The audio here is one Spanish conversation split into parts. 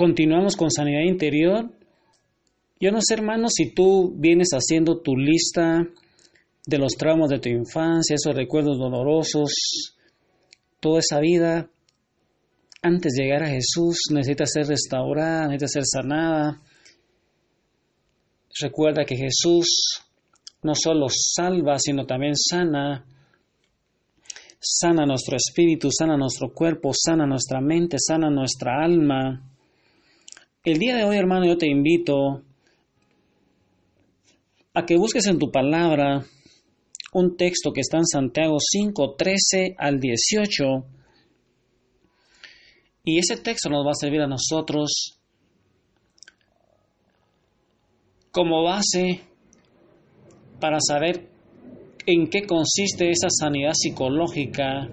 continuamos con sanidad interior. Yo no sé, hermano, si tú vienes haciendo tu lista de los traumas de tu infancia, esos recuerdos dolorosos, toda esa vida, antes de llegar a Jesús, necesita ser restaurada, necesita ser sanada. Recuerda que Jesús no solo salva, sino también sana. Sana nuestro espíritu, sana nuestro cuerpo, sana nuestra mente, sana nuestra alma. El día de hoy, hermano, yo te invito a que busques en tu palabra un texto que está en Santiago 5, 13 al 18. Y ese texto nos va a servir a nosotros como base para saber en qué consiste esa sanidad psicológica.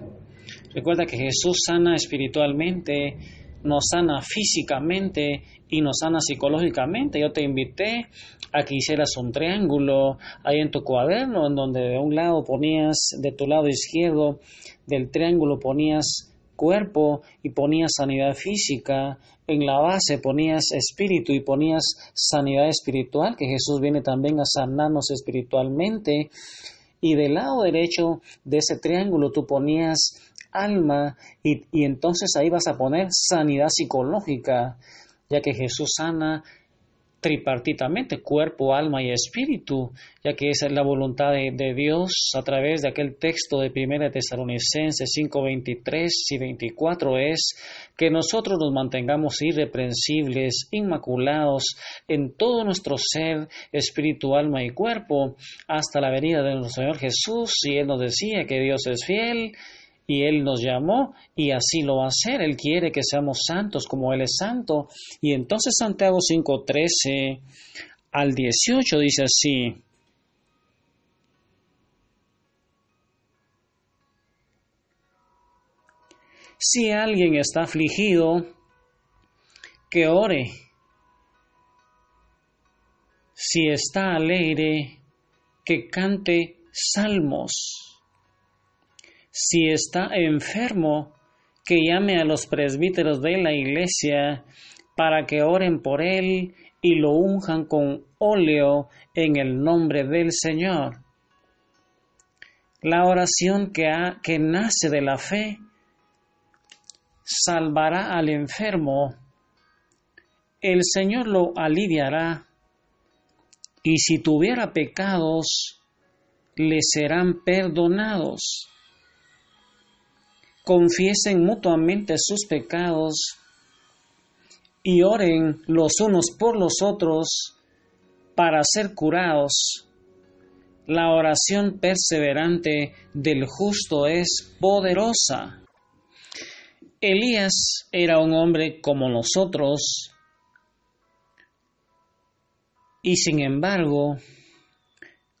Recuerda que Jesús sana espiritualmente, nos sana físicamente y nos sana psicológicamente. Yo te invité a que hicieras un triángulo ahí en tu cuaderno, en donde de un lado ponías, de tu lado izquierdo del triángulo ponías cuerpo y ponías sanidad física, en la base ponías espíritu y ponías sanidad espiritual, que Jesús viene también a sanarnos espiritualmente. Y del lado derecho de ese triángulo tú ponías alma y, y entonces ahí vas a poner sanidad psicológica, ya que Jesús sana tripartitamente, cuerpo, alma y espíritu, ya que esa es la voluntad de, Dios a través de aquel texto de 1 Tesalonicenses 5, 23 y 24 es que nosotros nos mantengamos irreprensibles, inmaculados en todo nuestro ser, espíritu, alma y cuerpo, hasta la venida de nuestro Señor Jesús, y Él nos decía que Dios es fiel y Él nos llamó y así lo va a hacer. Él quiere que seamos santos como Él es santo. Y entonces Santiago 5.13 al 18 dice así. Si alguien está afligido, que ore. Si está alegre, que cante salmos si está enfermo, que llame a los presbíteros de la iglesia para que oren por él y lo unjan con óleo en el nombre del Señor. La oración que, que nace de la fe salvará al enfermo, el Señor lo aliviará, y si tuviera pecados, le serán perdonados confiesen mutuamente sus pecados y oren los unos por los otros para ser curados. La oración perseverante del justo es poderosa. Elías era un hombre como nosotros y sin embargo,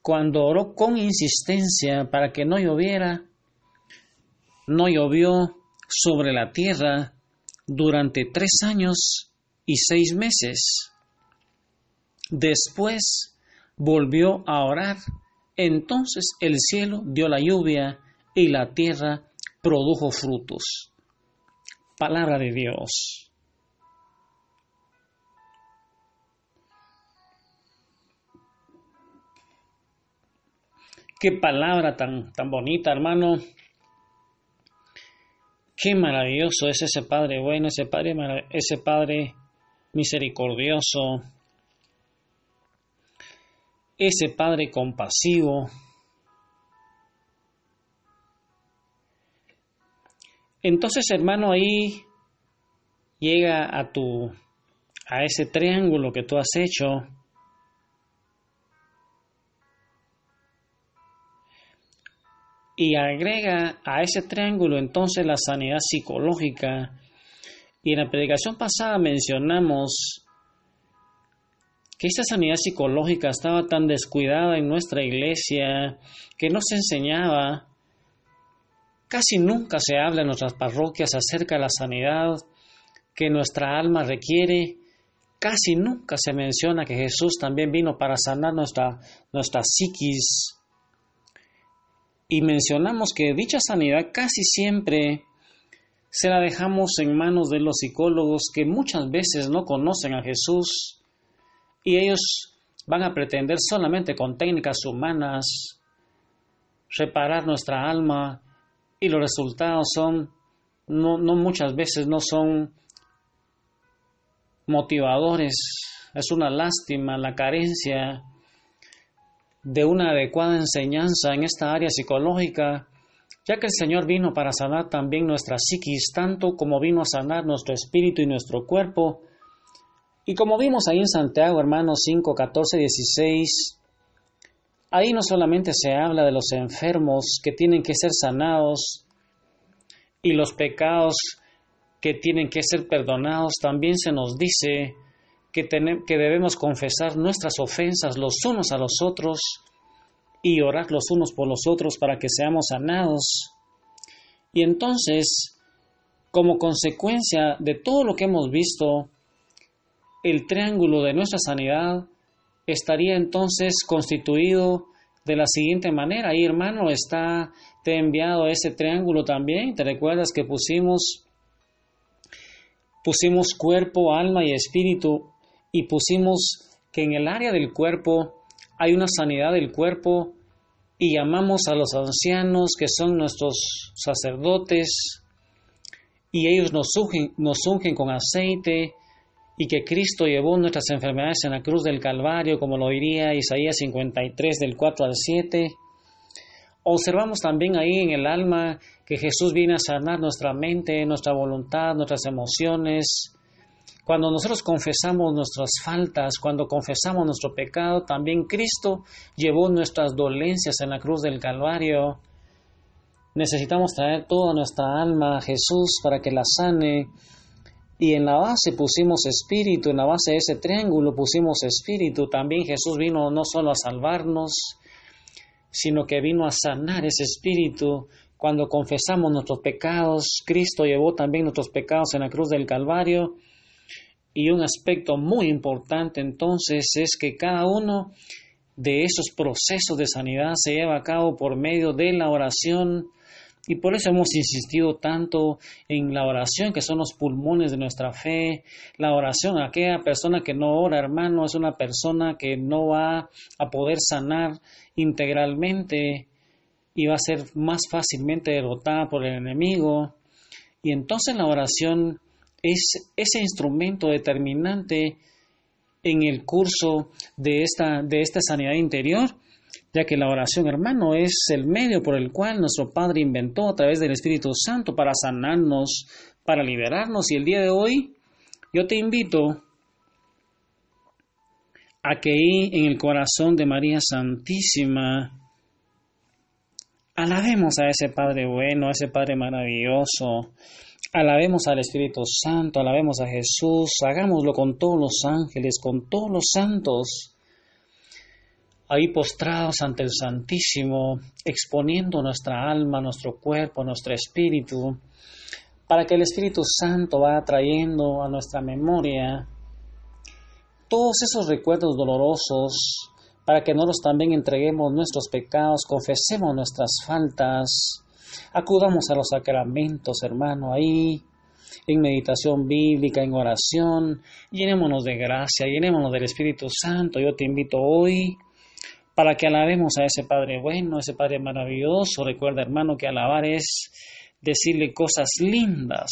cuando oró con insistencia para que no lloviera, no llovió sobre la tierra durante tres años y seis meses. Después volvió a orar, entonces el cielo dio la lluvia y la tierra produjo frutos. Palabra de Dios. Qué palabra tan, tan bonita, hermano. Qué maravilloso es ese Padre bueno, ese Padre, ese Padre misericordioso, ese Padre compasivo. Entonces, hermano, ahí llega a tu a ese triángulo que tú has hecho y agrega a ese triángulo entonces la sanidad psicológica. Y en la predicación pasada mencionamos que esta sanidad psicológica estaba tan descuidada en nuestra iglesia que no se enseñaba. Casi nunca se habla en nuestras parroquias acerca de la sanidad que nuestra alma requiere. Casi nunca se menciona que Jesús también vino para sanar nuestra, nuestra psiquis, y mencionamos que dicha sanidad casi siempre se la dejamos en manos de los psicólogos que muchas veces no conocen a Jesús y ellos van a pretender solamente con técnicas humanas reparar nuestra alma y los resultados son, no, no muchas veces no son motivadores. Es una lástima la carencia de una adecuada enseñanza en esta área psicológica, ya que el Señor vino para sanar también nuestra psiquis, tanto como vino a sanar nuestro espíritu y nuestro cuerpo. Y como vimos ahí en Santiago, hermanos 5, 14, 16, ahí no solamente se habla de los enfermos que tienen que ser sanados y los pecados que tienen que ser perdonados, también se nos dice que, debemos confesar nuestras ofensas los unos a los otros y orar los unos por los otros para que seamos sanados. Y entonces, como consecuencia de todo lo que hemos visto, el triángulo de nuestra sanidad estaría entonces constituido de la siguiente manera. Ahí, hermano, está, te he enviado ese triángulo también. ¿Te recuerdas que pusimos, pusimos cuerpo, alma y espíritu y pusimos que en el área del cuerpo hay una sanidad del cuerpo y llamamos a los ancianos que son nuestros sacerdotes y ellos nos ungen, nos ungen con aceite y que Cristo llevó nuestras enfermedades en la cruz del Calvario, como lo diría Isaías 53 del 4 al 7. Observamos también ahí en el alma que Jesús viene a sanar nuestra mente, nuestra voluntad, nuestras emociones, cuando nosotros confesamos nuestras faltas, cuando confesamos nuestro pecado, también Cristo llevó nuestras dolencias en la cruz del Calvario. Necesitamos traer toda nuestra alma a Jesús para que la sane. Y en la base pusimos espíritu, en la base de ese triángulo pusimos espíritu. También Jesús vino no solo a salvarnos, sino que vino a sanar ese espíritu. Cuando confesamos nuestros pecados, Cristo llevó también nuestros pecados en la cruz del Calvario y un aspecto muy importante entonces es que cada uno de esos procesos de sanidad se lleva a cabo por medio de la oración y por eso hemos insistido tanto en la oración, que son los pulmones de nuestra fe. La oración, aquella persona que no ora, hermano, es una persona que no va a poder sanar integralmente y va a ser más fácilmente derrotada por el enemigo. Y entonces la oración es ese instrumento determinante en el curso de esta, de esta sanidad interior, ya que la oración, hermano, es el medio por el cual nuestro Padre inventó a través del Espíritu Santo para sanarnos, para liberarnos. Y el día de hoy yo te invito a que en el corazón de María Santísima alabemos a ese Padre bueno, a ese Padre maravilloso, Alabemos al Espíritu Santo, alabemos a Jesús, hagámoslo con todos los ángeles, con todos los santos, ahí postrados ante el Santísimo, exponiendo nuestra alma, nuestro cuerpo, nuestro espíritu, para que el Espíritu Santo vaya trayendo a nuestra memoria todos esos recuerdos dolorosos, para que nosotros también entreguemos nuestros pecados, confesemos nuestras faltas, Acudamos a los sacramentos, hermano, ahí, en meditación bíblica, en oración. Llenémonos de gracia, llenémonos del Espíritu Santo. Yo te invito hoy para que alabemos a ese Padre bueno, a ese Padre maravilloso. Recuerda, hermano, que alabar es decirle cosas lindas.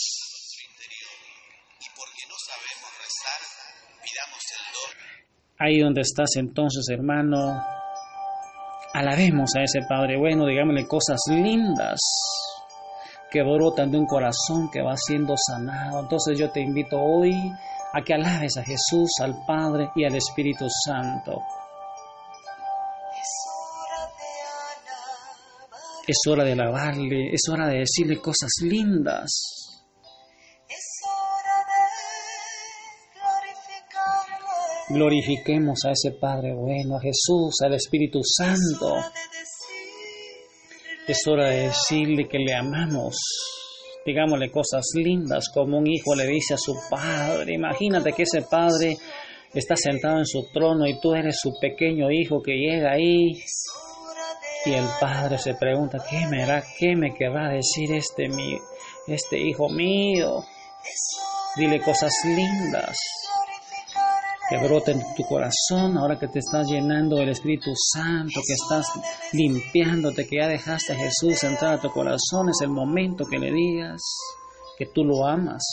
Ahí donde estás entonces, hermano, Alabemos a ese Padre bueno, digámosle cosas lindas que brotan de un corazón que va siendo sanado. Entonces yo te invito hoy a que alabes a Jesús, al Padre y al Espíritu Santo. Es hora de alabarle, es hora de decirle cosas lindas. Glorifiquemos a ese Padre bueno, a Jesús, al Espíritu Santo. Es hora de decirle que le amamos. Digámosle cosas lindas como un hijo le dice a su padre. Imagínate que ese padre está sentado en su trono y tú eres su pequeño hijo que llega ahí. Y el padre se pregunta, ¿qué me hará? ¿Qué me querrá decir este mi este hijo mío. Dile cosas lindas que broten en tu corazón ahora que te estás llenando del Espíritu Santo, que estás limpiándote, que ya dejaste a Jesús entrar a tu corazón. Es el momento que le digas que tú lo amas.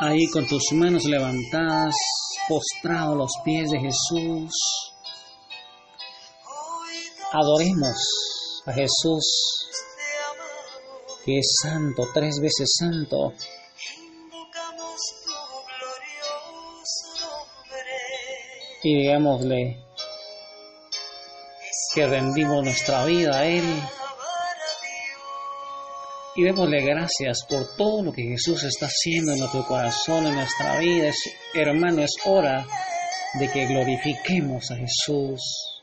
Ahí con tus manos levantadas, postrado a los pies de Jesús, adoremos a Jesús, que es santo, tres veces santo. Y digámosle que rendimos nuestra vida a Él y démosle gracias por todo lo que Jesús está haciendo en nuestro corazón, en nuestra vida. hermano, es hora de que glorifiquemos a Jesús.